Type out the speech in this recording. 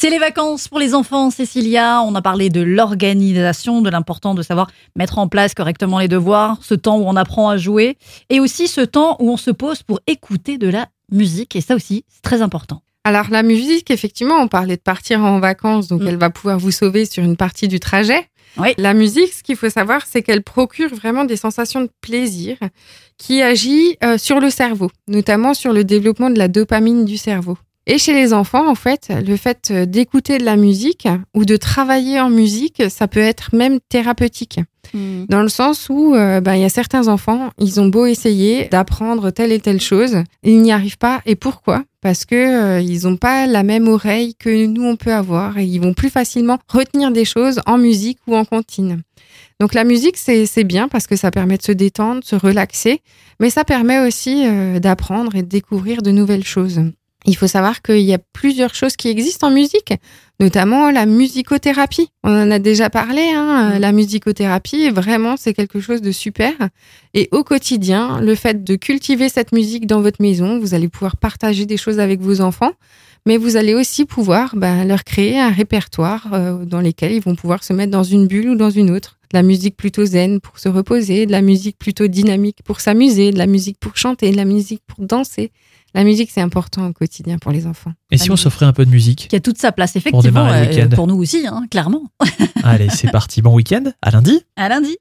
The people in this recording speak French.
C'est les vacances pour les enfants, Cécilia. On a parlé de l'organisation, de l'important de savoir mettre en place correctement les devoirs, ce temps où on apprend à jouer, et aussi ce temps où on se pose pour écouter de la musique. Et ça aussi, c'est très important. Alors la musique, effectivement, on parlait de partir en vacances, donc Mm. elle va pouvoir vous sauver sur une partie du trajet. Oui. La musique, ce qu'il faut savoir, c'est qu'elle procure vraiment des sensations de plaisir qui agit euh, sur le cerveau, notamment sur le développement de la dopamine du cerveau. Et chez les enfants, en fait, le fait euh, d'écouter de la musique ou de travailler en musique, ça peut être même thérapeutique. Dans le sens où euh, ben, il y a certains enfants, ils ont beau essayer d'apprendre telle et telle chose, ils n'y arrivent pas. Et pourquoi? Parce que euh, ils n'ont pas la même oreille que nous on peut avoir et ils vont plus facilement retenir des choses en musique ou en comptine. Donc la musique c'est c'est bien parce que ça permet de se détendre, de se relaxer, mais ça permet aussi euh, d'apprendre et de découvrir de nouvelles choses. Il faut savoir qu'il y a plusieurs choses qui existent en musique, notamment la musicothérapie. On en a déjà parlé, hein, euh, la musicothérapie, vraiment, c'est quelque chose de super. Et au quotidien, le fait de cultiver cette musique dans votre maison, vous allez pouvoir partager des choses avec vos enfants, mais vous allez aussi pouvoir ben, leur créer un répertoire euh, dans lequel ils vont pouvoir se mettre dans une bulle ou dans une autre. De la musique plutôt zen pour se reposer, de la musique plutôt dynamique pour s'amuser, de la musique pour chanter, de la musique pour danser. La musique, c'est important au quotidien pour les enfants. Et si on s'offrait un peu de musique Qui a toute sa place, effectivement, le euh, week-end. pour nous aussi, hein, clairement. Allez, c'est parti. Bon week-end. À lundi. À lundi.